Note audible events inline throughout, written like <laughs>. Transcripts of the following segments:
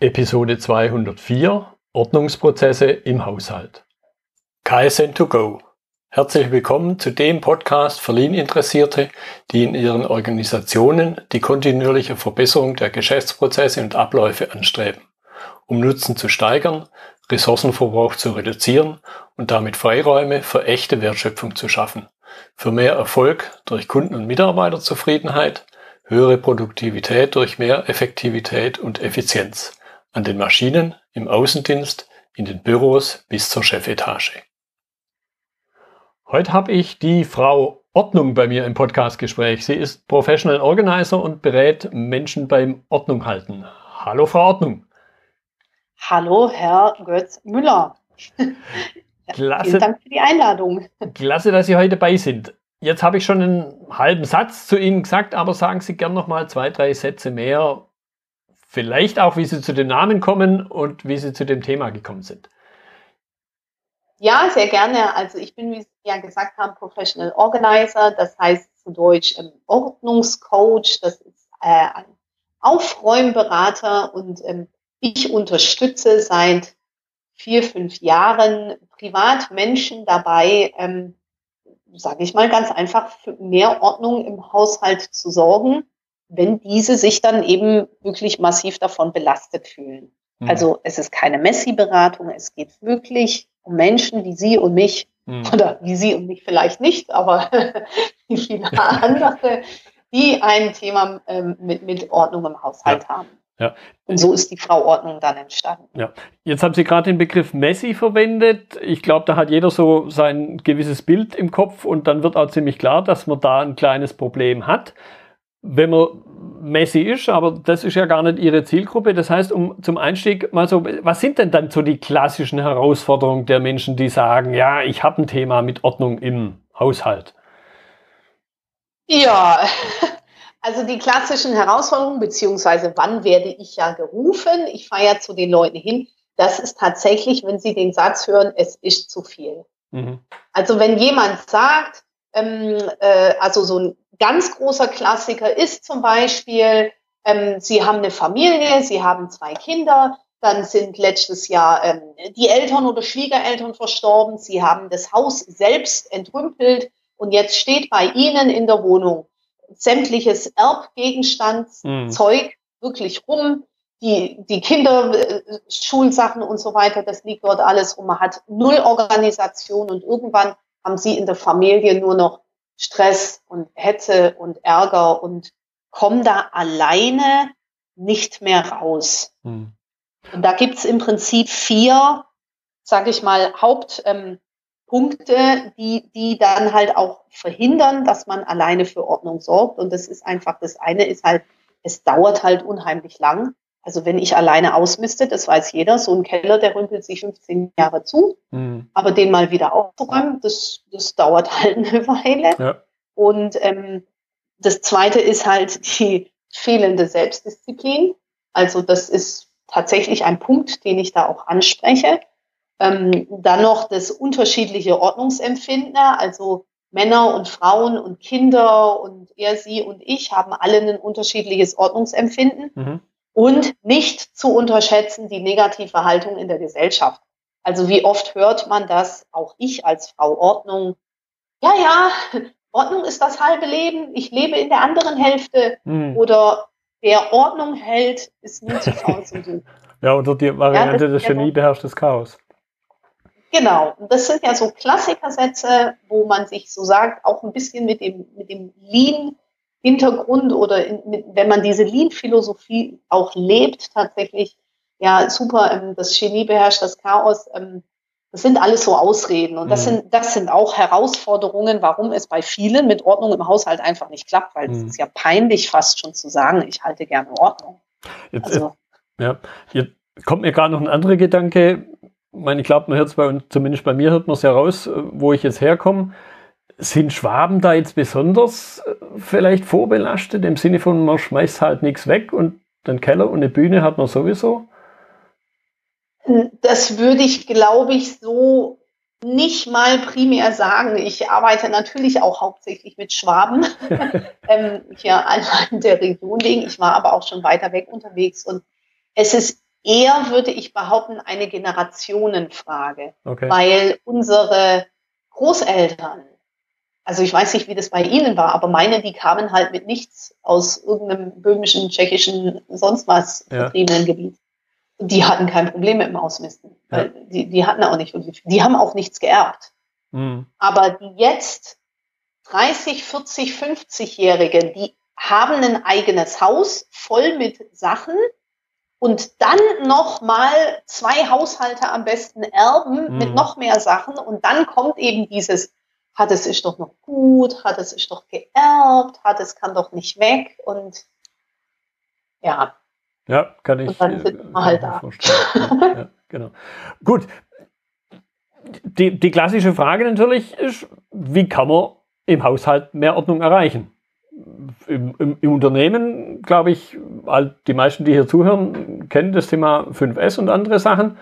Episode 204 Ordnungsprozesse im Haushalt. KSN2Go. Herzlich willkommen zu dem Podcast für Lean-Interessierte, die in ihren Organisationen die kontinuierliche Verbesserung der Geschäftsprozesse und Abläufe anstreben, um Nutzen zu steigern, Ressourcenverbrauch zu reduzieren und damit Freiräume für echte Wertschöpfung zu schaffen, für mehr Erfolg durch Kunden- und Mitarbeiterzufriedenheit, höhere Produktivität durch mehr Effektivität und Effizienz an den Maschinen, im Außendienst, in den Büros bis zur Chefetage. Heute habe ich die Frau Ordnung bei mir im Podcastgespräch. Sie ist Professional Organizer und berät Menschen beim Ordnung halten. Hallo Frau Ordnung. Hallo Herr Götz Müller. <laughs> Klasse, Vielen Dank für die Einladung. klasse, dass Sie heute bei sind. Jetzt habe ich schon einen halben Satz zu Ihnen gesagt, aber sagen Sie gern noch mal zwei, drei Sätze mehr, Vielleicht auch, wie Sie zu dem Namen kommen und wie Sie zu dem Thema gekommen sind. Ja, sehr gerne. Also ich bin, wie Sie ja gesagt haben, Professional Organizer, das heißt zu Deutsch ähm, Ordnungscoach, das ist äh, ein Aufräumberater und ähm, ich unterstütze seit vier, fünf Jahren Privatmenschen dabei, ähm, sage ich mal ganz einfach, für mehr Ordnung im Haushalt zu sorgen wenn diese sich dann eben wirklich massiv davon belastet fühlen. Mhm. Also es ist keine Messi-Beratung, es geht wirklich um Menschen wie Sie und mich, mhm. oder wie Sie und mich vielleicht nicht, aber <laughs> wie viele andere, die ein Thema ähm, mit, mit Ordnung im Haushalt ja. haben. Ja. Und so ist die Frau Ordnung dann entstanden. Ja. Jetzt haben Sie gerade den Begriff Messi verwendet. Ich glaube, da hat jeder so sein gewisses Bild im Kopf und dann wird auch ziemlich klar, dass man da ein kleines Problem hat wenn man Messi ist, aber das ist ja gar nicht ihre Zielgruppe. Das heißt, um zum Einstieg mal so, was sind denn dann so die klassischen Herausforderungen der Menschen, die sagen, ja, ich habe ein Thema mit Ordnung im Haushalt? Ja, <laughs> also die klassischen Herausforderungen, beziehungsweise wann werde ich ja gerufen? Ich fahre ja zu den Leuten hin. Das ist tatsächlich, wenn sie den Satz hören, es ist zu viel. Mhm. Also wenn jemand sagt, ähm, äh, also so ein ganz großer Klassiker ist zum Beispiel, ähm, Sie haben eine Familie, Sie haben zwei Kinder, dann sind letztes Jahr ähm, die Eltern oder Schwiegereltern verstorben, Sie haben das Haus selbst entrümpelt und jetzt steht bei Ihnen in der Wohnung sämtliches Erbgegenstandszeug mhm. wirklich rum. Die, die Kinder, äh, Schulsachen und so weiter, das liegt dort alles rum. Man hat null Organisation und irgendwann haben sie in der Familie nur noch Stress und Hetze und Ärger und kommen da alleine nicht mehr raus. Hm. Und da gibt's im Prinzip vier, sage ich mal, Hauptpunkte, ähm, die, die dann halt auch verhindern, dass man alleine für Ordnung sorgt. Und das ist einfach, das eine ist halt, es dauert halt unheimlich lang. Also wenn ich alleine ausmiste, das weiß jeder, so ein Keller, der rümpelt sich 15 Jahre zu, mhm. aber den mal wieder aufzuräumen, das, das dauert <laughs> halt eine Weile. Ja. Und ähm, das Zweite ist halt die fehlende Selbstdisziplin. Also das ist tatsächlich ein Punkt, den ich da auch anspreche. Ähm, dann noch das unterschiedliche Ordnungsempfinden, also Männer und Frauen und Kinder und er, sie und ich haben alle ein unterschiedliches Ordnungsempfinden. Mhm und nicht zu unterschätzen die negative Haltung in der Gesellschaft. Also wie oft hört man das, auch ich als Frau Ordnung, ja, ja, Ordnung ist das halbe Leben, ich lebe in der anderen Hälfte hm. oder wer Ordnung hält, ist nie zu faul zum Suchen. <laughs> Ja, oder die Variante, ja, das Genie beherrscht das Chaos. Genau, das sind ja so Klassikersätze, wo man sich so sagt, auch ein bisschen mit dem, mit dem Lean Hintergrund oder in, wenn man diese Lean-Philosophie auch lebt, tatsächlich, ja, super, ähm, das Genie beherrscht das Chaos, ähm, das sind alles so Ausreden. Und das, mhm. sind, das sind auch Herausforderungen, warum es bei vielen mit Ordnung im Haushalt einfach nicht klappt, weil es mhm. ist ja peinlich fast schon zu sagen, ich halte gerne Ordnung. Jetzt, also, ja, jetzt kommt mir gerade noch ein anderer Gedanke. Ich meine, ich glaube, man hört es bei uns, zumindest bei mir hört man es ja raus, wo ich jetzt herkomme. Sind Schwaben da jetzt besonders äh, vielleicht vorbelastet, im Sinne von, man schmeißt halt nichts weg und den Keller und eine Bühne hat man sowieso? Das würde ich, glaube ich, so nicht mal primär sagen. Ich arbeite natürlich auch hauptsächlich mit Schwaben <laughs> <laughs> ähm, hier in der Region wegen. Ich war aber auch schon weiter weg unterwegs und es ist eher, würde ich behaupten, eine Generationenfrage, okay. weil unsere Großeltern, also ich weiß nicht, wie das bei Ihnen war, aber meine, die kamen halt mit nichts aus irgendeinem böhmischen, tschechischen, sonst was ja. vertriebenen Gebiet. Die hatten kein Problem mit dem Ausmisten. Ja. Weil die, die hatten auch nicht wirklich, die haben auch nichts geerbt. Mhm. Aber die jetzt 30, 40, 50-Jährigen, die haben ein eigenes Haus voll mit Sachen und dann noch mal zwei Haushalte am besten erben mhm. mit noch mehr Sachen und dann kommt eben dieses hat es ist doch noch gut, hat es ist doch geerbt, hat es kann doch nicht weg und ja. Ja, kann ich. Und dann sind wir halt da. Ja, ja, genau. Gut. Die, die klassische Frage natürlich ist, wie kann man im Haushalt mehr Ordnung erreichen? Im, im, im Unternehmen, glaube ich, die meisten, die hier zuhören, kennen das Thema 5S und andere Sachen.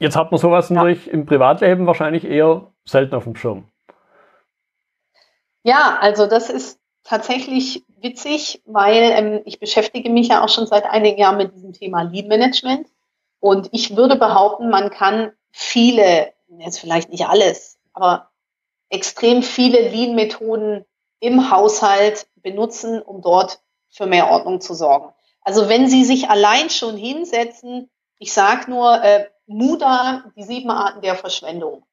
Jetzt hat man sowas ja. natürlich im Privatleben wahrscheinlich eher selten auf dem Schirm. Ja, also das ist tatsächlich witzig, weil ähm, ich beschäftige mich ja auch schon seit einigen Jahren mit diesem Thema Lead Management. Und ich würde behaupten, man kann viele, jetzt vielleicht nicht alles, aber extrem viele Lean-Methoden im Haushalt benutzen, um dort für mehr Ordnung zu sorgen. Also wenn Sie sich allein schon hinsetzen, ich sage nur, äh, Muda, die sieben Arten der Verschwendung.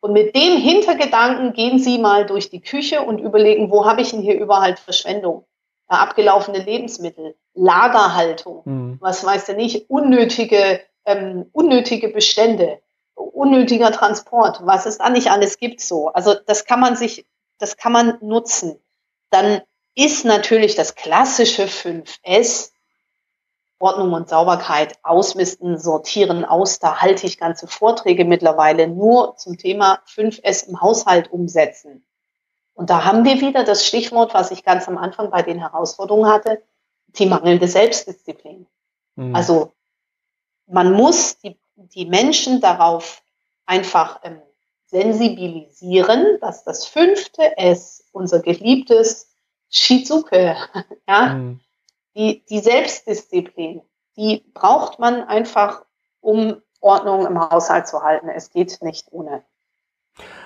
Und mit dem Hintergedanken gehen Sie mal durch die Küche und überlegen, wo habe ich denn hier überall Verschwendung? Ja, abgelaufene Lebensmittel, Lagerhaltung, mhm. was weiß der nicht, unnötige, ähm, unnötige Bestände, unnötiger Transport, was es da nicht alles gibt so. Also das kann man sich, das kann man nutzen. Dann ist natürlich das klassische 5S Ordnung und Sauberkeit, Ausmisten, Sortieren aus. Da halte ich ganze Vorträge mittlerweile nur zum Thema 5S im Haushalt umsetzen. Und da haben wir wieder das Stichwort, was ich ganz am Anfang bei den Herausforderungen hatte, die mangelnde Selbstdisziplin. Mhm. Also man muss die, die Menschen darauf einfach ähm, sensibilisieren, dass das fünfte S, unser geliebtes Shizuke, <laughs> ja, mhm die, die Selbstdisziplin, die braucht man einfach, um Ordnung im Haushalt zu halten. Es geht nicht ohne.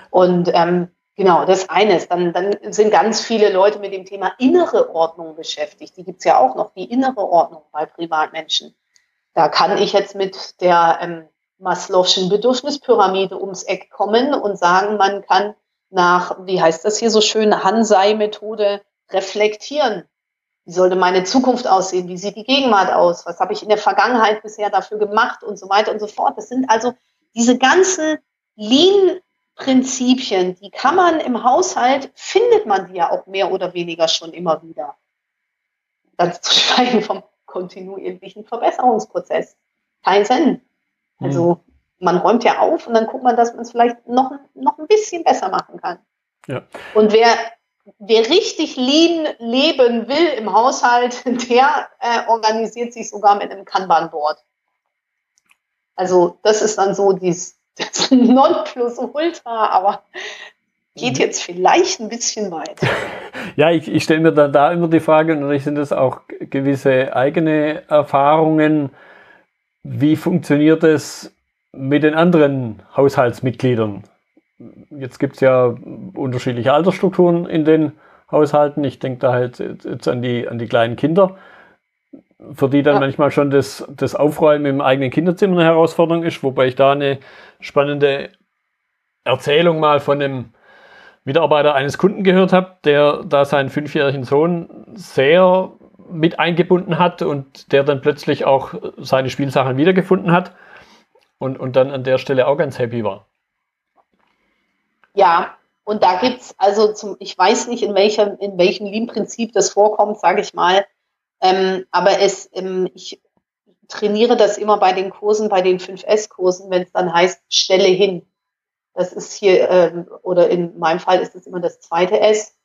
Und ähm, genau, das eine ist, dann, dann sind ganz viele Leute mit dem Thema innere Ordnung beschäftigt. Die gibt's ja auch noch, die innere Ordnung bei Privatmenschen. Da kann ich jetzt mit der ähm, Maslow'schen Bedürfnispyramide ums Eck kommen und sagen, man kann nach, wie heißt das hier so schön, Hansei-Methode reflektieren. Wie sollte meine Zukunft aussehen? Wie sieht die Gegenwart aus? Was habe ich in der Vergangenheit bisher dafür gemacht und so weiter und so fort? Das sind also diese ganzen Lean-Prinzipien, die kann man im Haushalt, findet man die ja auch mehr oder weniger schon immer wieder. Ganz zu <laughs> schweigen vom kontinuierlichen Verbesserungsprozess. Kein Sinn. Also hm. man räumt ja auf und dann guckt man, dass man es vielleicht noch, noch ein bisschen besser machen kann. Ja. Und wer wer richtig lean leben will im Haushalt, <laughs> der äh, organisiert sich sogar mit einem Kanban-Board. Also das ist dann so dies, <laughs> das Nonplusultra, aber geht mhm. jetzt vielleicht ein bisschen weit. <laughs> Ja, ich, ich stelle mir da, da immer die Frage, und natürlich sind das auch gewisse eigene Erfahrungen, wie funktioniert es mit den anderen Haushaltsmitgliedern? Jetzt gibt es ja unterschiedliche Altersstrukturen in den Haushalten. Ich denke da halt jetzt an die, an die kleinen Kinder, für die dann ja. manchmal schon das, das Aufräumen im eigenen Kinderzimmer eine Herausforderung ist, wobei ich da eine spannende Erzählung mal von einem Mitarbeiter eines Kunden gehört habe, der da seinen fünfjährigen Sohn sehr mit eingebunden hat und der dann plötzlich auch seine Spielsachen wiedergefunden hat und, und dann an der Stelle auch ganz happy war. Ja, und da gibt's also zum, ich weiß nicht, in welchem, in welchem Lean-Prinzip das vorkommt, sage ich mal. Ähm, aber es, ähm, ich trainiere das immer bei den Kursen, bei den 5S-Kursen, wenn es dann heißt, stelle hin. Das ist hier, ähm, oder in meinem Fall ist es immer das zweite S,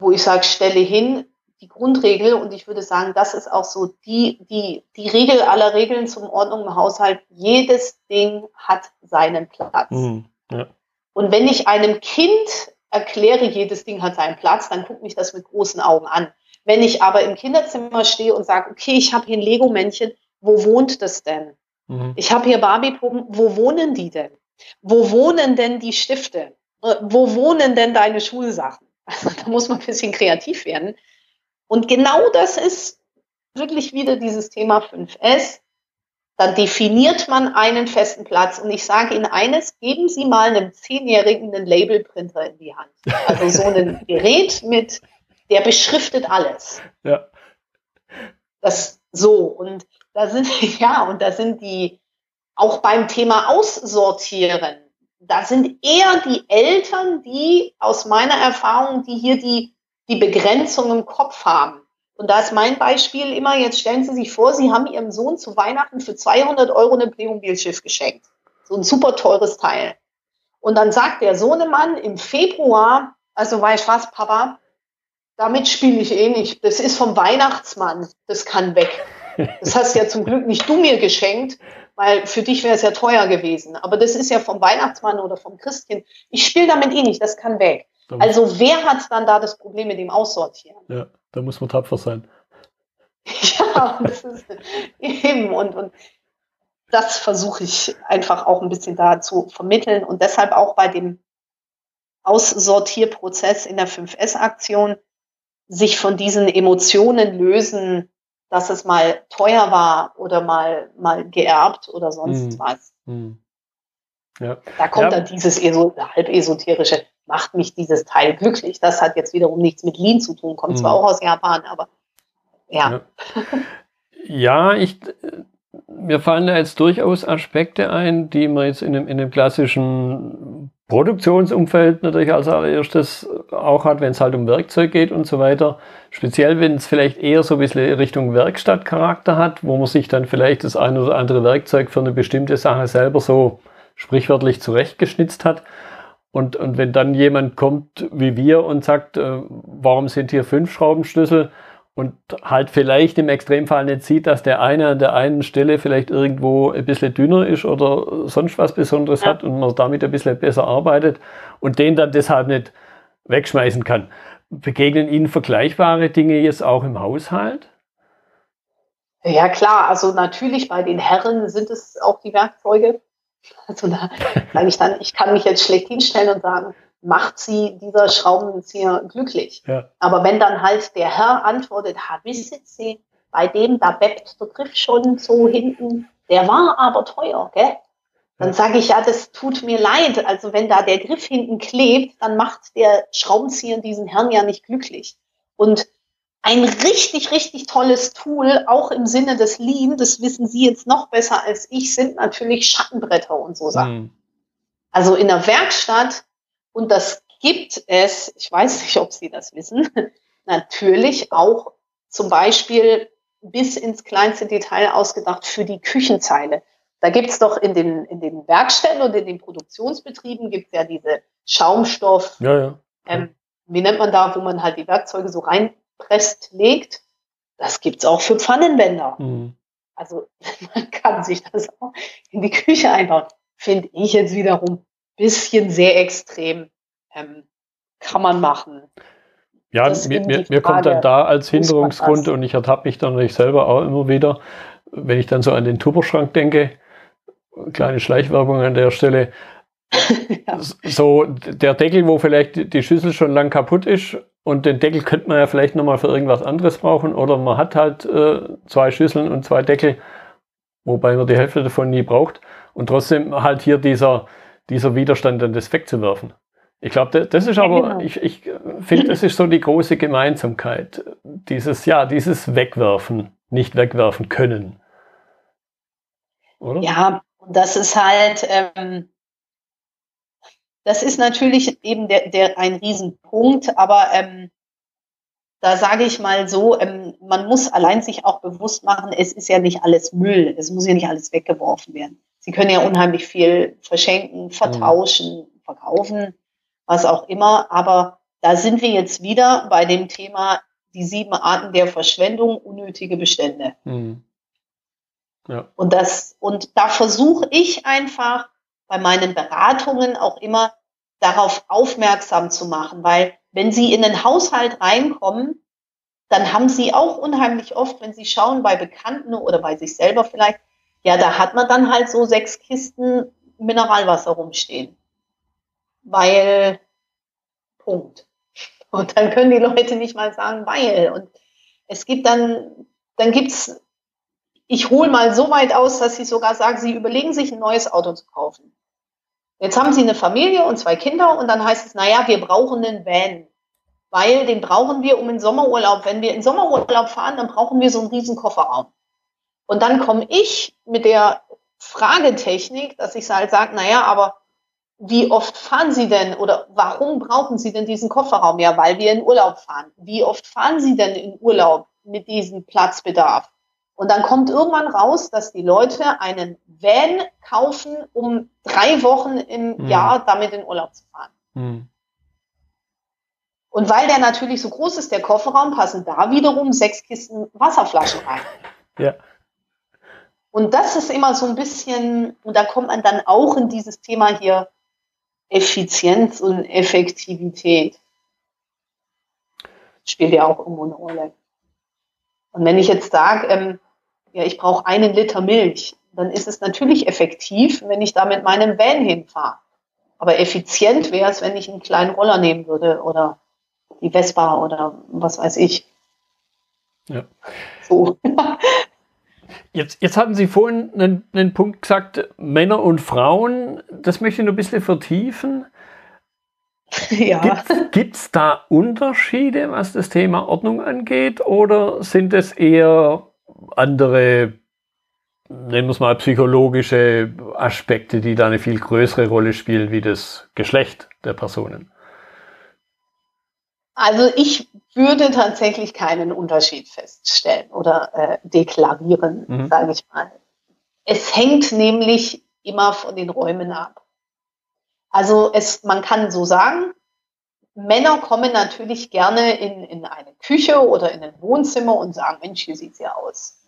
wo ich sage, stelle hin, die Grundregel, und ich würde sagen, das ist auch so die, die, die Regel aller Regeln zum Ordnung im Haushalt. Jedes Ding hat seinen Platz. Mhm, ja. Und wenn ich einem Kind erkläre, jedes Ding hat seinen Platz, dann guckt mich das mit großen Augen an. Wenn ich aber im Kinderzimmer stehe und sage, okay, ich habe hier ein Lego-Männchen, wo wohnt das denn? Mhm. Ich habe hier Barbie-Puppen, wo wohnen die denn? Wo wohnen denn die Stifte? Äh, wo wohnen denn deine Schulsachen? Also <laughs> da muss man ein bisschen kreativ werden. Und genau das ist wirklich wieder dieses Thema 5S. Dann definiert man einen festen Platz. Und ich sage Ihnen eines, geben Sie mal einem Zehnjährigen einen Labelprinter in die Hand. Also so ein <laughs> Gerät mit, der beschriftet alles. Ja. Das so. Und da sind, <laughs> ja, und da sind die, auch beim Thema Aussortieren, da sind eher die Eltern, die aus meiner Erfahrung, die hier die, die Begrenzung im Kopf haben. Und da ist mein Beispiel immer, jetzt stellen Sie sich vor, Sie haben Ihrem Sohn zu Weihnachten für 200 Euro ein Playmobil-Schiff geschenkt. So ein super teures Teil. Und dann sagt der Sohnemann im Februar, also weißt was, Papa, damit spiele ich eh nicht. Das ist vom Weihnachtsmann. Das kann weg. Das hast ja zum Glück nicht du mir geschenkt, weil für dich wäre es ja teuer gewesen. Aber das ist ja vom Weihnachtsmann oder vom Christkind. Ich spiele damit eh nicht, das kann weg. Also wer hat dann da das Problem mit dem Aussortieren? Ja, da muss man tapfer sein. <laughs> ja, das ist eben und, und das versuche ich einfach auch ein bisschen da zu vermitteln und deshalb auch bei dem Aussortierprozess in der 5S-Aktion sich von diesen Emotionen lösen, dass es mal teuer war oder mal, mal geerbt oder sonst mm. was. Mm. Ja. Da kommt ja. dann dieses halb esoterische, macht mich dieses Teil glücklich. Das hat jetzt wiederum nichts mit Lean zu tun, kommt mm. zwar auch aus Japan, aber ja. Ja, ja ich, mir fallen da jetzt durchaus Aspekte ein, die man jetzt in dem, in dem klassischen Produktionsumfeld natürlich als allererstes auch hat, wenn es halt um Werkzeug geht und so weiter. Speziell, wenn es vielleicht eher so ein bisschen Richtung Werkstattcharakter hat, wo man sich dann vielleicht das ein oder andere Werkzeug für eine bestimmte Sache selber so sprichwörtlich zurechtgeschnitzt hat. Und, und wenn dann jemand kommt wie wir und sagt, äh, warum sind hier fünf Schraubenschlüssel? und halt vielleicht im Extremfall nicht sieht, dass der eine an der einen Stelle vielleicht irgendwo ein bisschen dünner ist oder sonst was Besonderes ja. hat und man damit ein bisschen besser arbeitet und den dann deshalb nicht wegschmeißen kann. Begegnen Ihnen vergleichbare Dinge jetzt auch im Haushalt? Ja klar, also natürlich bei den Herren sind es auch die Werkzeuge. <laughs> Also da sage ich dann, ich kann mich jetzt schlecht hinstellen und sagen, macht sie dieser Schraubenzieher glücklich. Ja. Aber wenn dann halt der Herr antwortet, ha, wissen Sie, bei dem, da bebt der Griff schon so hinten, der war aber teuer, gell? Dann sage ich, ja, das tut mir leid. Also wenn da der Griff hinten klebt, dann macht der Schraubenzieher diesen Herrn ja nicht glücklich. Und ein richtig, richtig tolles Tool, auch im Sinne des Lean, das wissen Sie jetzt noch besser als ich, sind natürlich Schattenbretter und so Sachen. Mhm. Also in der Werkstatt und das gibt es, ich weiß nicht, ob Sie das wissen, <laughs> natürlich auch zum Beispiel bis ins kleinste Detail ausgedacht für die Küchenzeile. Da gibt's doch in den, in den Werkstätten und in den Produktionsbetrieben gibt's ja diese Schaumstoff, ja, ja. Ähm, wie nennt man da, wo man halt die Werkzeuge so reinpresst, legt. Das gibt's auch für Pfannenwender. Mhm. Also <laughs> man kann sich das auch in die Küche einbauen. Finde ich jetzt wiederum bisschen sehr extrem. Ähm, kann man machen. Ja, mir, mir, mir kommt dann da als Hinderungsgrund und ich ertappe mich dann natürlich selber auch immer wieder, wenn ich dann so an den Tupperschrank denke, kleine Schleichwerbung an der Stelle, <laughs> ja. so der Deckel, wo vielleicht die Schüssel schon lang kaputt ist und den Deckel könnte man ja vielleicht nochmal für irgendwas anderes brauchen oder man hat halt äh, zwei Schüsseln und zwei Deckel, wobei man die Hälfte davon nie braucht und trotzdem halt hier dieser dieser Widerstand dann das wegzuwerfen. Ich glaube, das ist aber, genau. ich, ich finde, das ist so die große Gemeinsamkeit. Dieses, ja, dieses Wegwerfen, nicht wegwerfen können. Oder? Ja, das ist halt, ähm, das ist natürlich eben der, der ein Riesenpunkt, aber ähm, da sage ich mal so, ähm, man muss allein sich auch bewusst machen, es ist ja nicht alles Müll, es muss ja nicht alles weggeworfen werden. Sie können ja unheimlich viel verschenken, vertauschen, mhm. verkaufen, was auch immer. Aber da sind wir jetzt wieder bei dem Thema die sieben Arten der Verschwendung, unnötige Bestände. Mhm. Ja. Und das, und da versuche ich einfach bei meinen Beratungen auch immer darauf aufmerksam zu machen, weil wenn Sie in den Haushalt reinkommen, dann haben sie auch unheimlich oft, wenn sie schauen bei Bekannten oder bei sich selber vielleicht, ja, da hat man dann halt so sechs Kisten Mineralwasser rumstehen. Weil, Punkt. <laughs> Und dann können die Leute nicht mal sagen, weil. Und es gibt dann, dann gibt's, ich hole mal so weit aus, dass sie sogar sagen, sie überlegen sich ein neues Auto zu kaufen. Jetzt haben sie eine Familie und zwei Kinder und dann heißt es, naja, wir brauchen einen Van weil den brauchen wir um in Sommerurlaub. Wenn wir in Sommerurlaub fahren, dann brauchen wir so einen riesen Kofferraum. Und dann komme ich mit der Fragetechnik, dass ich halt sage, naja, aber wie oft fahren Sie denn oder warum brauchen Sie denn diesen Kofferraum? Ja, weil wir in Urlaub fahren. Wie oft fahren Sie denn in Urlaub mit diesem Platzbedarf? Und dann kommt irgendwann raus, dass die Leute einen Van kaufen, um drei Wochen im mhm. Jahr damit in Urlaub zu fahren. Mhm. Und weil der natürlich so groß ist, der Kofferraum, passen da wiederum sechs Kisten Wasserflaschen rein. Ja. Und das ist immer so ein bisschen, und da kommt man dann auch in dieses Thema hier Effizienz und Effektivität. Spielt ja auch irgendwo eine Rolle. Und wenn ich jetzt sage, ähm, ja, ich brauche einen Liter Milch, dann ist es natürlich effektiv, wenn ich da mit meinem Van hinfahre. Aber effizient wäre es, wenn ich einen kleinen Roller nehmen würde oder die Vespa oder was weiß ich. Ja. So. <laughs> Jetzt, jetzt hatten Sie vorhin einen, einen Punkt gesagt, Männer und Frauen. Das möchte ich noch ein bisschen vertiefen. <laughs> Ja. Gibt es da Unterschiede, was das Thema Ordnung angeht, oder sind es eher andere, nennen wir es mal, psychologische Aspekte, die da eine viel größere Rolle spielen, wie das Geschlecht der Personen? Also ich würde tatsächlich keinen Unterschied feststellen oder äh, deklarieren, mhm. sage ich mal. Es hängt nämlich immer von den Räumen ab. Also es, man kann so sagen, Männer kommen natürlich gerne in, in eine Küche oder in ein Wohnzimmer und sagen, Mensch, hier sieht's ja aus.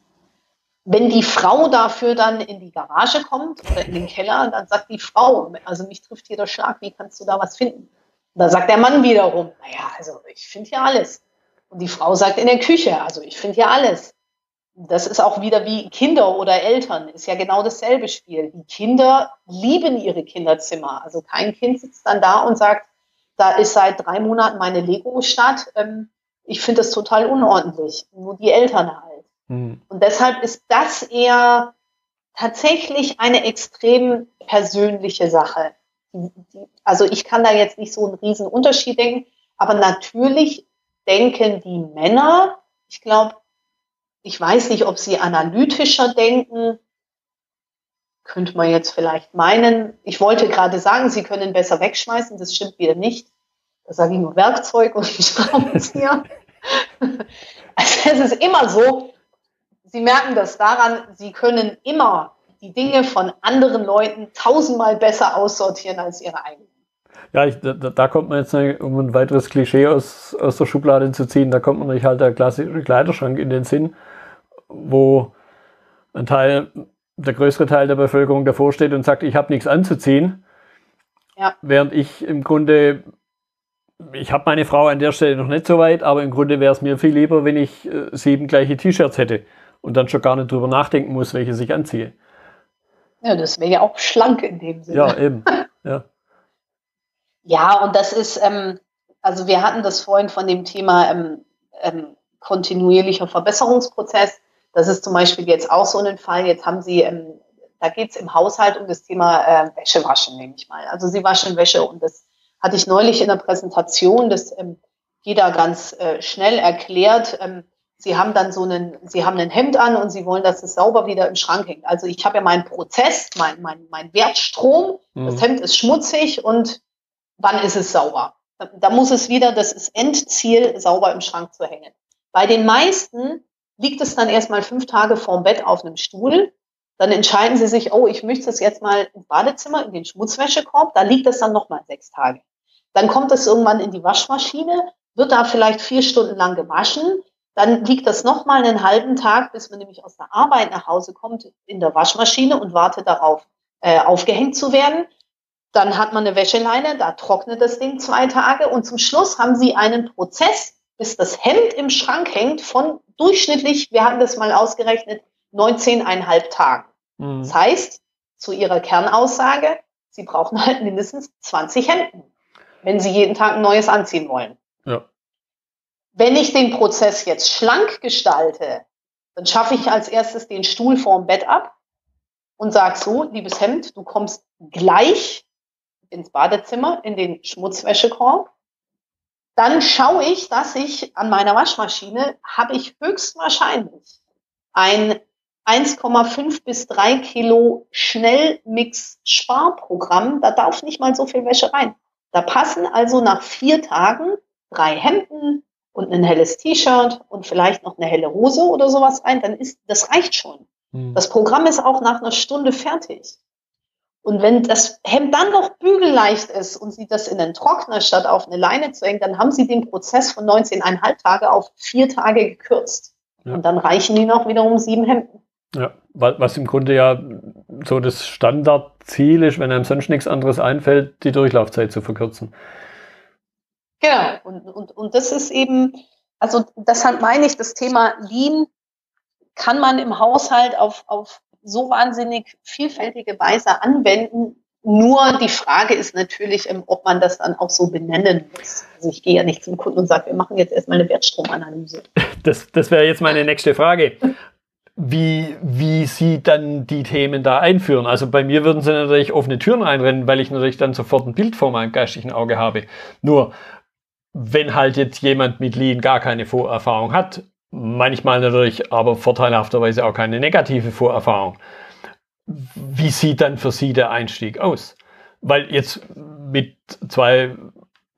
Wenn die Frau dafür dann in die Garage kommt oder in den Keller, dann sagt die Frau, also mich trifft hier der Schlag, wie kannst du da was finden? Da sagt der Mann wiederum, naja, also ich finde hier alles. Und die Frau sagt in der Küche, also ich finde hier alles. Das ist auch wieder wie Kinder oder Eltern, ist ja genau dasselbe Spiel. Die Kinder lieben ihre Kinderzimmer. Also kein Kind sitzt dann da und sagt, da ist seit drei Monaten meine Lego-Stadt. Ähm, ich finde das total unordentlich. Nur die Eltern halt. Mhm. Und deshalb ist das eher tatsächlich eine extrem persönliche Sache also ich kann da jetzt nicht so einen riesen Unterschied denken, aber natürlich denken die Männer, ich glaube, ich weiß nicht, ob sie analytischer denken, könnte man jetzt vielleicht meinen. Ich wollte gerade sagen, sie können besser wegschmeißen, das stimmt wieder nicht. Da sage ich nur Werkzeug und <laughs> Schraubenzieher. also es ist immer so, Sie merken das daran, Sie können immer die Dinge von anderen Leuten tausendmal besser aussortieren als ihre eigenen. Ja, ich, da, da, kommt man jetzt, um ein weiteres Klischee aus, aus der Schublade zu ziehen, da kommt man nicht halt der klassische Kleiderschrank in den Sinn, wo ein Teil, der größere Teil der Bevölkerung davor steht und sagt, ich habe nichts anzuziehen. Ja. Während ich im Grunde, ich habe meine Frau an der Stelle noch nicht so weit, aber im Grunde wäre es mir viel lieber, wenn ich äh, sieben gleiche T-Shirts hätte und dann schon gar nicht drüber nachdenken muss, welche ich anziehe. Ja, das wäre ja auch schlank in dem Sinne. Ja, eben. Ja, <laughs> ja und das ist, ähm, also wir hatten das vorhin von dem Thema ähm, ähm, kontinuierlicher Verbesserungsprozess. Das ist zum Beispiel jetzt auch so ein Fall. Jetzt haben Sie, ähm, da geht es im Haushalt um das Thema äh, Wäschewaschen, nehme ich mal. Also Sie waschen Wäsche und das hatte ich neulich in der Präsentation, das ähm, jeder ganz äh, schnell erklärt. Ähm, Sie haben dann so einen, Sie haben ein Hemd an und Sie wollen, dass es sauber wieder im Schrank hängt. Also ich habe ja meinen Prozess, mein, mein, mein Wertstrom. Mhm. Das Hemd ist schmutzig und wann ist es sauber? Da muss es wieder, das ist Endziel, sauber im Schrank zu hängen. Bei den meisten liegt es dann erstmal fünf Tage vorm Bett auf einem Stuhl. Dann entscheiden sie sich, oh, ich möchte es jetzt mal im Badezimmer, in den Schmutzwäschekorb. Da liegt es dann nochmal sechs Tage. Dann kommt es irgendwann in die Waschmaschine, wird da vielleicht vier Stunden lang gewaschen. Dann liegt das nochmal einen halben Tag, bis man nämlich aus der Arbeit nach Hause kommt, in der Waschmaschine und wartet darauf, äh, aufgehängt zu werden. Dann hat man eine Wäscheleine, da trocknet das Ding zwei Tage und zum Schluss haben Sie einen Prozess, bis das Hemd im Schrank hängt von durchschnittlich, wir hatten das mal ausgerechnet, 19,5 Tagen. Mhm. Das heißt, zu Ihrer Kernaussage, Sie brauchen halt mindestens 20 Hemden, wenn Sie jeden Tag ein neues anziehen wollen. Wenn ich den Prozess jetzt schlank gestalte, dann schaffe ich als erstes den Stuhl vorm Bett ab und sage so, liebes Hemd, du kommst gleich ins Badezimmer, in den Schmutzwäschekorb. Dann schaue ich, dass ich an meiner Waschmaschine habe ich höchstwahrscheinlich ein 1,5 bis 3 Kilo Schnellmix-Sparprogramm. Da darf nicht mal so viel Wäsche rein. Da passen also nach vier Tagen drei Hemden und ein helles T-Shirt und vielleicht noch eine helle Hose oder sowas rein. Dann ist, das reicht schon. Hm. Das Programm ist auch nach einer Stunde fertig. Und wenn das Hemd dann noch bügelleicht ist und Sie das in den Trockner statt auf eine Leine zu hängen, dann haben Sie den Prozess von 19,5 Tage auf vier Tage gekürzt. Ja. Und dann reichen die noch wiederum sieben Hemden. Ja, was im Grunde ja so das Standardziel ist, wenn einem sonst nichts anderes einfällt, die Durchlaufzeit zu verkürzen. Genau, und, und, und das ist eben, also deshalb meine ich, das Thema Lean kann man im Haushalt auf, auf so wahnsinnig vielfältige Weise anwenden. Nur die Frage ist natürlich, ähm, ob man das dann auch so benennen muss. Also ich gehe ja nicht zum Kunden und sage, wir machen jetzt erstmal eine Wertstromanalyse. Das, das wäre jetzt meine nächste Frage. Wie, wie Sie dann die Themen da einführen. Also bei mir würden Sie natürlich offene Türen einrennen, weil ich natürlich dann sofort ein Bild vor meinem geistigen Auge habe. Nur, wenn halt jetzt jemand mit Lean gar keine Vorerfahrung hat, manchmal natürlich aber vorteilhafterweise auch keine negative Vorerfahrung. Wie sieht dann für Sie der Einstieg aus? Weil jetzt mit zwei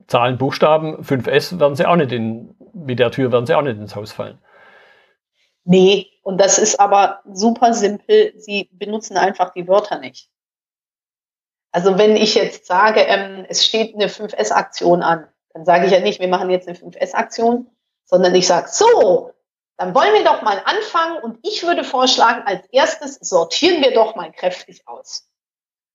Zahlen, Buchstaben, 5S werden Sie auch nicht in, mit der Tür werden Sie auch nicht ins Haus fallen. Nee, und das ist aber super simpel. Sie benutzen einfach die Wörter nicht. Also wenn ich jetzt sage, ähm, es steht eine 5S-Aktion an, dann sage ich ja nicht, wir machen jetzt eine 5S-Aktion, sondern ich sage, so, dann wollen wir doch mal anfangen und ich würde vorschlagen, als erstes sortieren wir doch mal kräftig aus.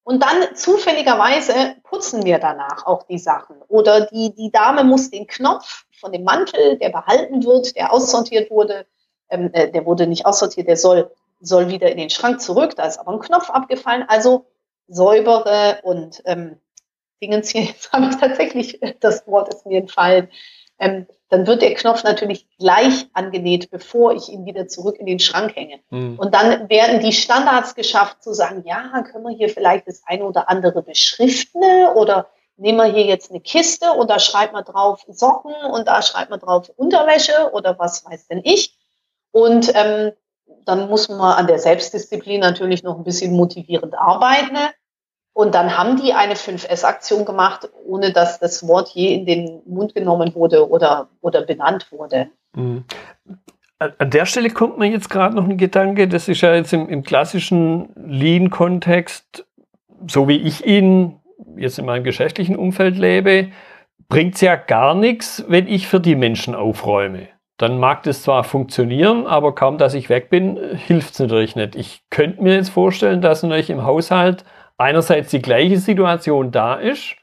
Und dann zufälligerweise putzen wir danach auch die Sachen. Oder die, die Dame muss den Knopf von dem Mantel, der behalten wird, der aussortiert wurde, ähm, äh, der wurde nicht aussortiert, der soll, soll wieder in den Schrank zurück. Da ist aber ein Knopf abgefallen. Also säubere und ähm, Dingens hier, jetzt <laughs> habe ich tatsächlich, das Wort ist mir entfallen, ähm, dann wird der Knopf natürlich gleich angenäht, bevor ich ihn wieder zurück in den Schrank hänge. Mhm. Und dann werden die Standards geschafft, zu sagen, ja, können wir hier vielleicht das eine oder andere beschriften oder nehmen wir hier jetzt eine Kiste und da schreibt man drauf Socken und da schreibt man drauf Unterwäsche oder was weiß denn ich. Und ähm, dann muss man an der Selbstdisziplin natürlich noch ein bisschen motivierend arbeiten. Und dann haben die eine 5S-Aktion gemacht, ohne dass das Wort je in den Mund genommen wurde oder, oder benannt wurde. Mhm. An der Stelle kommt mir jetzt gerade noch ein Gedanke, das ist ja jetzt im, im klassischen Lean-Kontext, so wie ich ihn jetzt in meinem geschäftlichen Umfeld lebe, bringt es ja gar nichts, wenn ich für die Menschen aufräume. Dann mag das zwar funktionieren, aber kaum, dass ich weg bin, hilft es natürlich nicht. Ich könnte mir jetzt vorstellen, dass natürlich im Haushalt einerseits die gleiche Situation da ist,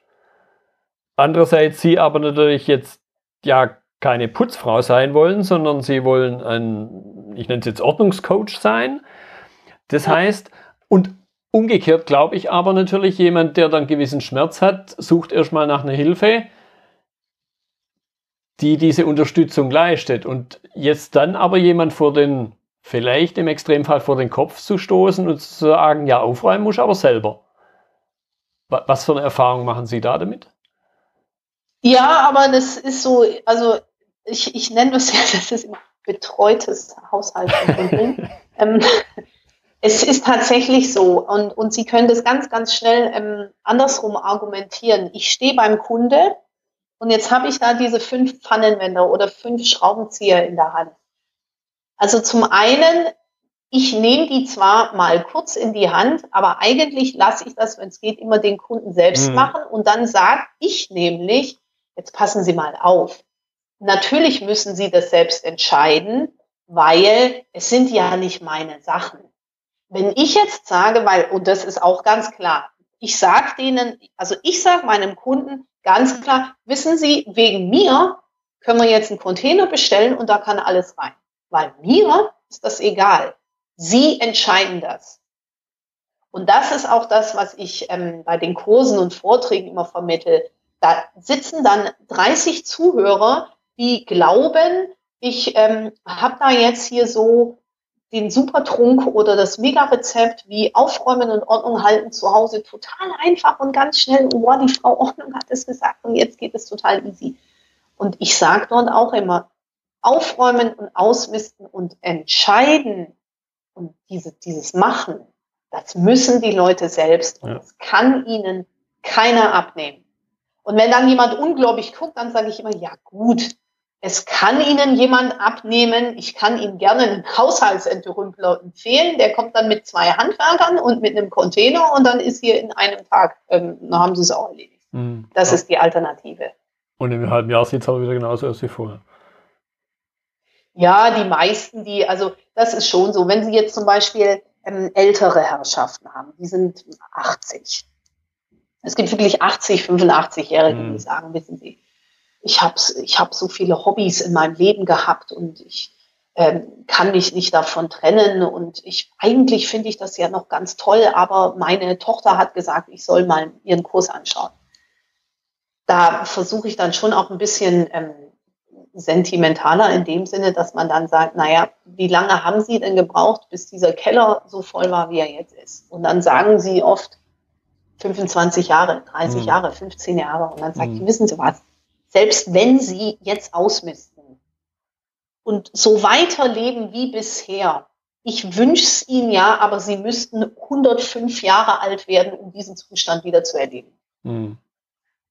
andererseits sie aber natürlich jetzt ja keine Putzfrau sein wollen, sondern sie wollen ein, ich nenne es jetzt Ordnungscoach sein. Das ja. heißt, und umgekehrt glaube ich aber natürlich, jemand, der dann gewissen Schmerz hat, sucht erstmal nach einer Hilfe, die diese Unterstützung leistet. Und jetzt dann aber jemand vor den, vielleicht im Extremfall vor den Kopf zu stoßen und zu sagen, ja, aufräumen muss aber selber. Was für eine Erfahrung machen Sie da damit? Ja, aber das ist so, also ich, ich nenne das <laughs> ja, das ist immer betreutes Haushalten. <laughs> ähm, es ist tatsächlich so und, und Sie können das ganz, ganz schnell ähm, andersrum argumentieren. Ich stehe beim Kunde und jetzt habe ich da diese fünf Pfannenwender oder fünf Schraubenzieher in der Hand. Also zum einen ich nehme die zwar mal kurz in die Hand, aber eigentlich lasse ich das, wenn es geht, immer den Kunden selbst mhm. machen und dann sage ich nämlich, jetzt passen Sie mal auf. Natürlich müssen Sie das selbst entscheiden, weil es sind ja nicht meine Sachen. Wenn ich jetzt sage, weil, und das ist auch ganz klar, ich sage denen, also ich sage meinem Kunden ganz klar, wissen Sie, wegen mir können wir jetzt einen Container bestellen und da kann alles rein. Weil mir ist das egal. Sie entscheiden das. Und das ist auch das, was ich ähm, bei den Kursen und Vorträgen immer vermittel. Da sitzen dann 30 Zuhörer, die glauben, ich ähm, habe da jetzt hier so den Supertrunk oder das Mega-Rezept wie Aufräumen und Ordnung halten zu Hause total einfach und ganz schnell. Wow, die Frau Ordnung hat es gesagt und jetzt geht es total easy. Und ich sage dort auch immer, aufräumen und ausmisten und entscheiden und diese, dieses Machen, das müssen die Leute selbst und ja. das kann ihnen keiner abnehmen. Und wenn dann jemand ungläubig guckt, dann sage ich immer, ja gut, es kann Ihnen jemand abnehmen. Ich kann Ihnen gerne einen Haushaltsentrümpler empfehlen. Der kommt dann mit zwei Handwerkern und mit einem Container und dann ist hier in einem Tag, ähm, dann haben Sie es auch erledigt. Mhm. Das ist die Alternative. Und im halben Jahr sieht es aber wieder genauso aus wie vorher. Ja, die meisten, die, also das ist schon so. Wenn Sie jetzt zum Beispiel ähm, ältere Herrschaften haben, die sind 80. Es gibt wirklich 80, 85-Jährige, mhm. die sagen, wissen Sie, ich habe ich hab so viele Hobbys in meinem Leben gehabt und ich ähm, kann mich nicht davon trennen und ich eigentlich finde ich das ja noch ganz toll, aber meine Tochter hat gesagt, ich soll mal ihren Kurs anschauen. Da versuche ich dann schon auch ein bisschen ähm, sentimentaler in dem Sinne, dass man dann sagt, naja, wie lange haben Sie denn gebraucht, bis dieser Keller so voll war, wie er jetzt ist? Und dann sagen sie oft 25 Jahre, 30 mhm. Jahre, 15 Jahre. Und dann sagt mhm. ich, wissen Sie was, selbst wenn sie jetzt ausmisten und so weiterleben wie bisher, ich wünsche es ihnen ja, aber sie müssten 105 Jahre alt werden, um diesen Zustand wieder zu erleben. Mhm.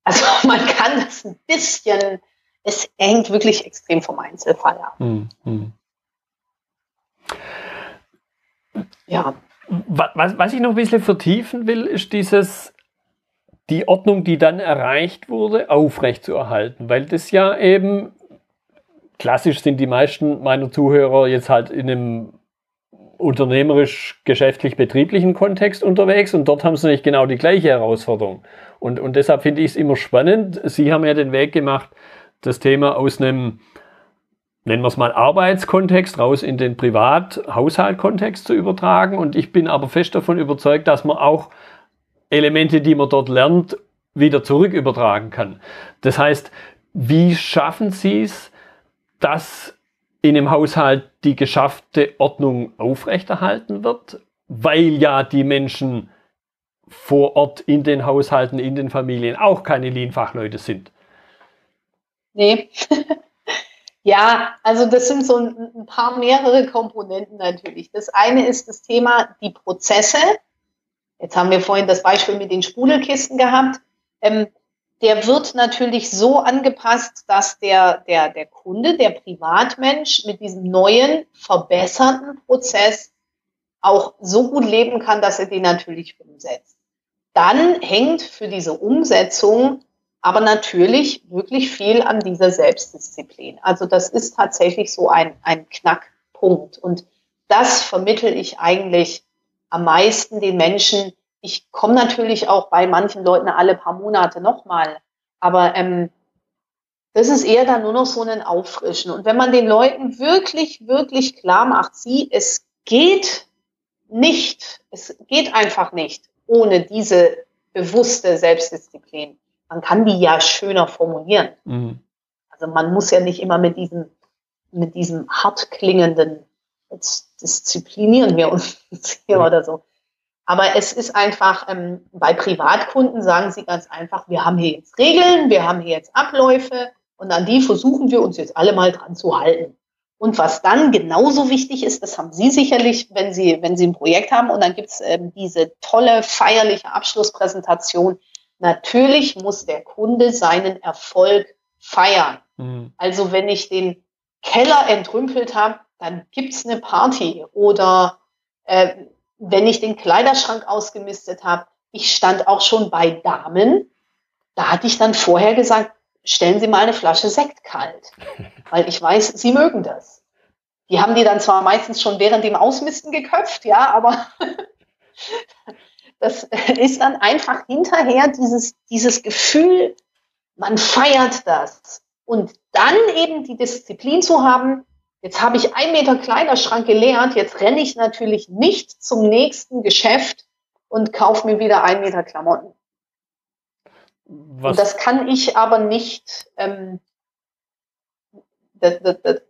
Also <laughs> man kann das ein bisschen, es hängt wirklich extrem vom Einzelfall ab. Mhm. Ja. Was, was ich noch ein bisschen vertiefen will, ist dieses, die Ordnung, die dann erreicht wurde, aufrechtzuerhalten, weil das ja eben klassisch sind die meisten meiner Zuhörer jetzt halt in einem unternehmerisch, geschäftlich, betrieblichen Kontext unterwegs und dort haben sie nicht genau die gleiche Herausforderung. Und, und deshalb finde ich es immer spannend. Sie haben ja den Weg gemacht, das Thema aus einem, nennen wir es mal, Arbeitskontext raus in den Privat-Haushalt-Kontext zu übertragen. Und ich bin aber fest davon überzeugt, dass man auch Elemente, die man dort lernt, wieder zurück übertragen kann. Das heißt, wie schaffen Sie es, dass in einem Haushalt die geschaffte Ordnung aufrechterhalten wird, weil ja die Menschen vor Ort in den Haushalten, in den Familien auch keine Lean-Fachleute sind? Nee. <laughs> ja, also das sind so ein, paar mehrere Komponenten natürlich. Das eine ist das Thema die Prozesse, Jetzt haben wir vorhin das Beispiel mit den Sprudelkisten gehabt. Ähm, der wird natürlich so angepasst, dass der, der, der Kunde, der Privatmensch mit diesem neuen, verbesserten Prozess auch so gut leben kann, dass er den natürlich umsetzt. Dann hängt für diese Umsetzung aber natürlich wirklich viel an dieser Selbstdisziplin. Also das ist tatsächlich so ein, ein Knackpunkt. Und das vermittel ich eigentlich am meisten den Menschen. Ich komme natürlich auch bei manchen Leuten alle paar Monate nochmal, aber ähm, das ist eher dann nur noch so ein Auffrischen. Und wenn man den Leuten wirklich, wirklich klar macht, sie, es geht nicht, es geht einfach nicht ohne diese bewusste Selbstdisziplin. Man kann die ja schöner formulieren. Mhm. Also man muss ja nicht immer mit diesem, mit diesem hart klingenden jetzt disziplinieren wir uns <laughs> hier oder so. Aber es ist einfach, ähm, bei Privatkunden sagen sie ganz einfach, wir haben hier jetzt Regeln, wir haben hier jetzt Abläufe und an die versuchen wir uns jetzt alle mal dran zu halten. Und was dann genauso wichtig ist, das haben Sie sicherlich, wenn Sie, wenn Sie ein Projekt haben und dann gibt's ähm, diese tolle feierliche Abschlusspräsentation. Natürlich muss der Kunde seinen Erfolg feiern. Mhm. Also wenn ich den Keller entrümpelt habe, dann gibt's eine Party. Oder äh, wenn ich den Kleiderschrank ausgemistet habe, ich stand auch schon bei Damen, da hatte ich dann vorher gesagt, stellen Sie mal eine Flasche Sekt kalt, <laughs> weil ich weiß, Sie mögen das. Die haben die dann zwar meistens schon während dem Ausmisten geköpft, ja, aber <laughs> das <laughs> ist dann einfach hinterher dieses, dieses Gefühl, man feiert das. Und dann eben die Disziplin zu haben, jetzt habe ich ein Meter Kleiderschrank geleert, jetzt renne ich natürlich nicht zum nächsten Geschäft und kaufe mir wieder ein Meter Klamotten. Was? Und das kann ich aber nicht, ähm, das, das, das,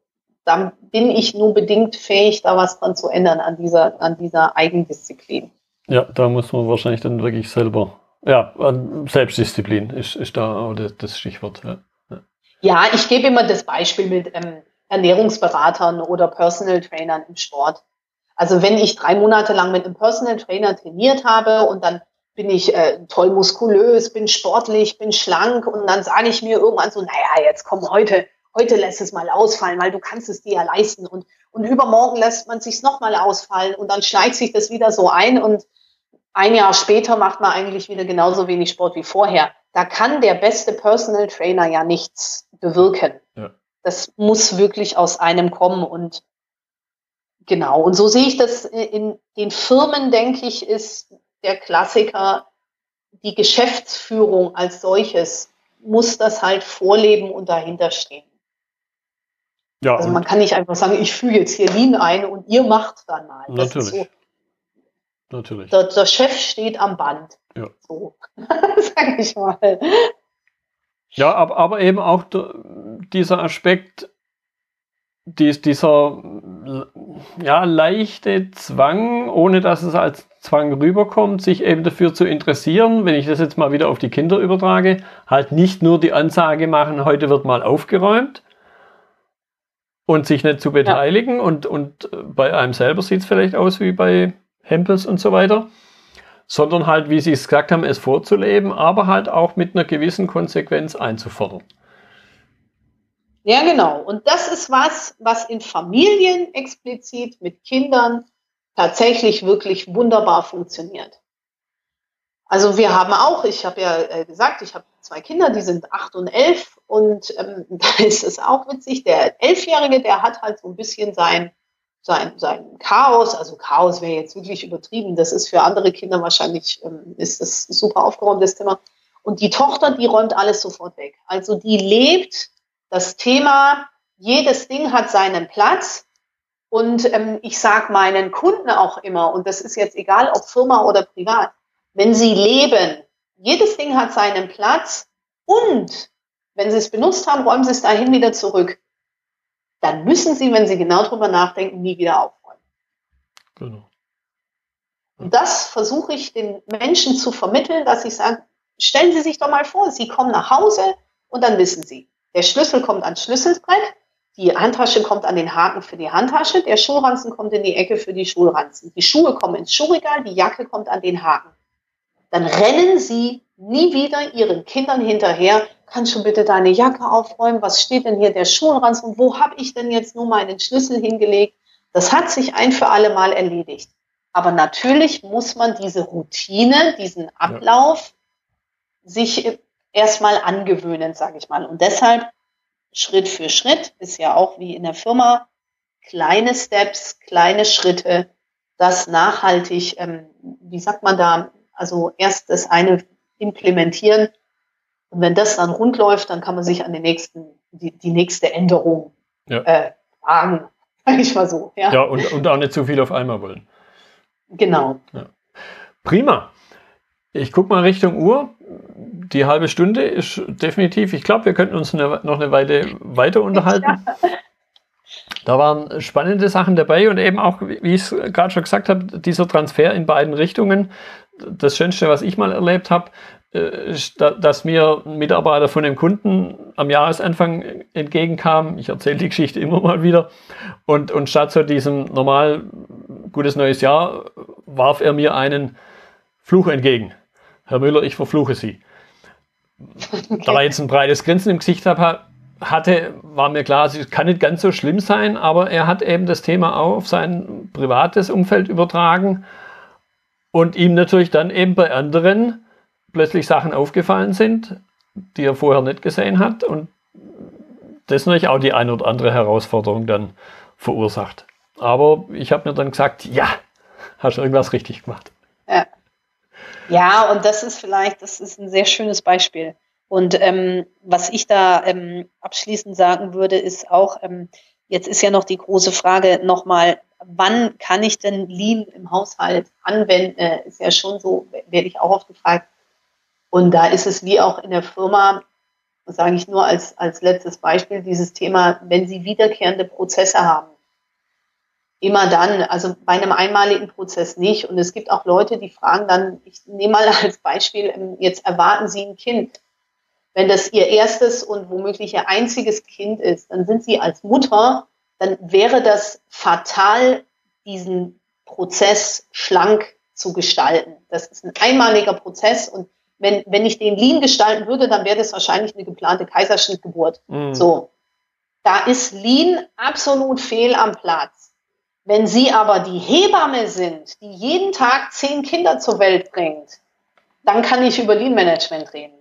dann bin ich nur bedingt fähig, da was dran zu ändern an dieser, an dieser Eigendisziplin. Ja, da muss man wahrscheinlich dann wirklich selber, ja, Selbstdisziplin ist, ist da auch das Stichwort. Ja, ja. ich gebe immer das Beispiel mit ähm, Ernährungsberatern oder Personal Trainern im Sport. Also wenn ich drei Monate lang mit einem Personal Trainer trainiert habe und dann bin ich äh, toll muskulös, bin sportlich, bin schlank und dann sage ich mir irgendwann so, naja, jetzt komm heute, heute lässt es mal ausfallen, weil du kannst es dir ja leisten und, und übermorgen lässt man sich noch mal ausfallen und dann schleicht sich das wieder so ein und ein Jahr später macht man eigentlich wieder genauso wenig Sport wie vorher. Da kann der beste Personal Trainer ja nichts bewirken. Ja. Das muss wirklich aus einem kommen und genau. Und so sehe ich das in den Firmen, denke ich, ist der Klassiker die Geschäftsführung als solches muss das halt vorleben und dahinter stehen. Ja, also man kann nicht einfach sagen, ich füge jetzt hier Lean ein und ihr macht dann mal. Das natürlich. So, Natürlich. Der, der, Chef steht am Band. Ja. So, <laughs> sag ich mal. Ja, aber, aber eben auch der, dieser Aspekt, dies, dieser ja, leichte Zwang, ohne dass es als Zwang rüberkommt, sich eben dafür zu interessieren, wenn ich das jetzt mal wieder auf die Kinder übertrage, halt nicht nur die Ansage machen, heute wird mal aufgeräumt und sich nicht zu beteiligen ja. und, und bei einem selber sieht es vielleicht aus wie bei Hempels und so weiter, sondern halt, wie Sie es gesagt haben, es vorzuleben, aber halt auch mit einer gewissen Konsequenz einzufordern. Ja, genau. Und das ist was, was in Familien explizit mit Kindern tatsächlich wirklich wunderbar funktioniert. Also wir haben auch, ich habe ja äh, gesagt, ich habe zwei Kinder, die sind acht und elf und ähm, <laughs> da ist es auch witzig, der Elfjährige, der hat halt so ein bisschen sein sein, sein Chaos, also Chaos wäre jetzt wirklich übertrieben, das ist für andere Kinder wahrscheinlich, ähm, ist das super aufgeräumtes Thema. Und die Tochter, die räumt alles sofort weg. Also die lebt das Thema, jedes Ding hat seinen Platz. Und ähm, ich sage meinen Kunden auch immer, und das ist jetzt egal, ob Firma oder privat, wenn sie leben, jedes Ding hat seinen Platz und wenn sie es benutzt haben, räumen sie es dahin wieder zurück dann müssen Sie, wenn Sie genau drüber nachdenken, nie wieder aufräumen. Genau. Und das versuche ich den Menschen zu vermitteln, dass ich sage, stellen Sie sich doch mal vor, Sie kommen nach Hause und dann wissen Sie, der Schlüssel kommt ans Schlüsselbrett, die Handtasche kommt an den Haken für die Handtasche, der Schulranzen kommt in die Ecke für die Schulranzen, die Schuhe kommen ins Schuhregal, die Jacke kommt an den Haken. Dann rennen Sie nie wieder Ihren Kindern hinterher kannst du bitte deine Jacke aufräumen? Was steht denn hier der Schulranzen? Und wo habe ich denn jetzt nur meinen Schlüssel hingelegt? Das hat sich ein für alle Mal erledigt. Aber natürlich muss man diese Routine, diesen Ablauf ja. sich erstmal angewöhnen, sage ich mal. Und deshalb Schritt für Schritt ist ja auch wie in der Firma kleine Steps, kleine Schritte, das nachhaltig, ähm, wie sagt man da, also erst das eine implementieren und wenn das dann rund läuft, dann kann man sich an den nächsten, die, die nächste Änderung ja. äh, wagen, sage ich mal so. Ja, ja und, und auch nicht zu viel auf einmal wollen. Genau. Ja. Prima. Ich gucke mal Richtung Uhr. Die halbe Stunde ist definitiv, ich glaube, wir könnten uns eine, noch eine Weile weiter unterhalten. Ja. Da waren spannende Sachen dabei und eben auch, wie ich es gerade schon gesagt habe, dieser Transfer in beiden Richtungen. Das Schönste, was ich mal erlebt habe, äh, dass mir ein Mitarbeiter von dem Kunden am Jahresanfang entgegenkam. Ich erzähle die Geschichte immer mal wieder. Und, und statt zu diesem normal gutes neues Jahr warf er mir einen Fluch entgegen. Herr Müller, ich verfluche Sie. Okay. Da er jetzt ein breites Grinsen im Gesicht hatte, war mir klar, es kann nicht ganz so schlimm sein, aber er hat eben das Thema auch auf sein privates Umfeld übertragen und ihm natürlich dann eben bei anderen plötzlich Sachen aufgefallen sind, die er vorher nicht gesehen hat und das natürlich auch die eine oder andere Herausforderung dann verursacht. Aber ich habe mir dann gesagt, ja, hast du irgendwas richtig gemacht. Ja. ja, und das ist vielleicht, das ist ein sehr schönes Beispiel. Und ähm, was ich da ähm, abschließend sagen würde, ist auch, ähm, jetzt ist ja noch die große Frage nochmal, wann kann ich denn Lean im Haushalt anwenden? Äh, ist ja schon so, werde ich auch oft gefragt. Und da ist es wie auch in der Firma, sage ich nur als, als letztes Beispiel, dieses Thema, wenn Sie wiederkehrende Prozesse haben. Immer dann, also bei einem einmaligen Prozess nicht. Und es gibt auch Leute, die fragen dann, ich nehme mal <laughs> als Beispiel, ähm, jetzt erwarten Sie ein Kind. Wenn das Ihr erstes und womöglich Ihr einziges Kind ist, dann sind Sie als Mutter, dann wäre das fatal, diesen Prozess schlank zu gestalten. Das ist ein einmaliger Prozess und wenn, wenn ich den lean gestalten würde, dann wäre das wahrscheinlich eine geplante Kaiserschnittgeburt. Mhm. So. Da ist lean absolut fehl am Platz. Wenn Sie aber die Hebamme sind, die jeden Tag zehn Kinder zur Welt bringt, dann kann ich über Lean Management reden.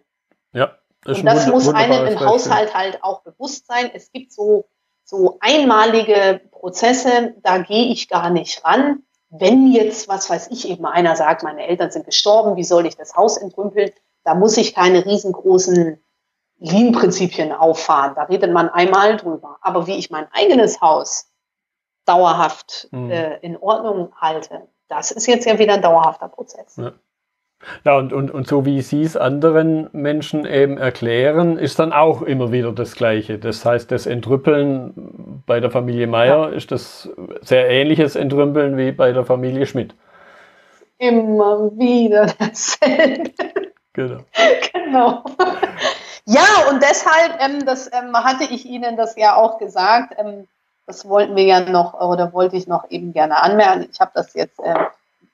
Ja. Das und das muss einem im Haushalt halt auch bewusst sein. Es gibt so, so einmalige Prozesse, da gehe ich gar nicht ran wenn jetzt, was weiß ich, eben einer sagt, meine Eltern sind gestorben, wie soll ich das Haus entrümpeln, da muss ich keine riesengroßen Lean-Prinzipien auffahren. Da redet man einmal drüber. Aber wie ich mein eigenes Haus dauerhaft mhm. äh, in Ordnung halte, das ist jetzt ja wieder ein dauerhafter Prozess. Ja. Ja, und, und, und so wie Sie es anderen Menschen eben erklären, ist dann auch immer wieder das Gleiche. Das heißt, das Entrüppeln bei der Familie Meier ja. ist das sehr ähnliches Entrümpeln wie bei der Familie Schmidt. Immer wieder dasselbe. Genau. genau. Ja, und deshalb, ähm, das ähm, hatte ich Ihnen das ja auch gesagt, ähm, das wollten wir ja noch, oder wollte ich noch eben gerne anmerken. Ich habe das jetzt äh,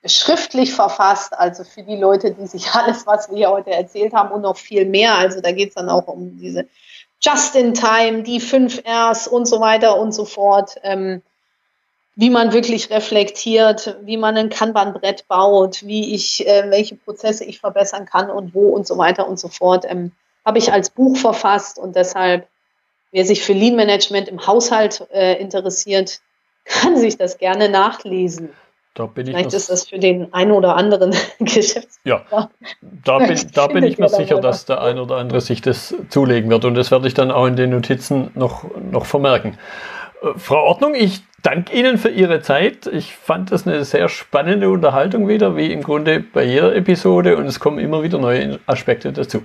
schriftlich verfasst, also für die Leute, die sich <laughs> alles, was wir hier heute erzählt haben und noch viel mehr, also da geht es dann auch um diese Just-in-Time, die 5 Rs und so weiter und so fort, ähm, wie man wirklich reflektiert, wie man ein Kanban-Brett baut, wie ich, äh, welche Prozesse ich verbessern kann und wo und so weiter und so fort, ähm, habe ich als Buch verfasst und deshalb, wer sich für Lean Management im Haushalt äh, interessiert, <laughs> kann sich das gerne nachlesen. Da bin Vielleicht ich ist das für den einen oder anderen <laughs> Geschäftsführer. Ja, da bin, da bin ich mir sicher, dass der ein oder andere sich das zulegen wird. Und das werde ich dann auch in den Notizen noch, noch vermerken. Äh, Frau Ordnung, ich danke Ihnen für Ihre Zeit. Ich fand das eine sehr spannende Unterhaltung wieder, wie im Grunde bei jeder Episode. Und es kommen immer wieder neue Aspekte dazu.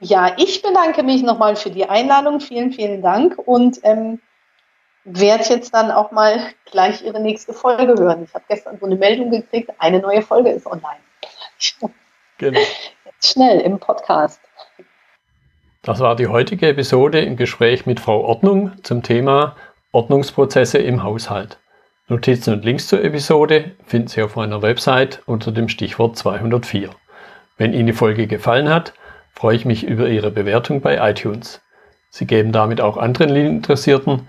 Ja, ich bedanke mich nochmal für die Einladung. Vielen, vielen Dank. Und ähm, werde jetzt dann auch mal gleich Ihre nächste Folge hören. Ich habe gestern so eine Meldung gekriegt, eine neue Folge ist online. <laughs> Genau. Jetzt schnell im Podcast. Das war die heutige Episode im Gespräch mit Frau Ordnung zum Thema Ordnungsprozesse im Haushalt. Notizen und Links zur Episode finden Sie auf meiner Website unter dem Stichwort 204. Wenn Ihnen die Folge gefallen hat, freue ich mich über Ihre Bewertung bei iTunes. Sie geben damit auch anderen Interessierten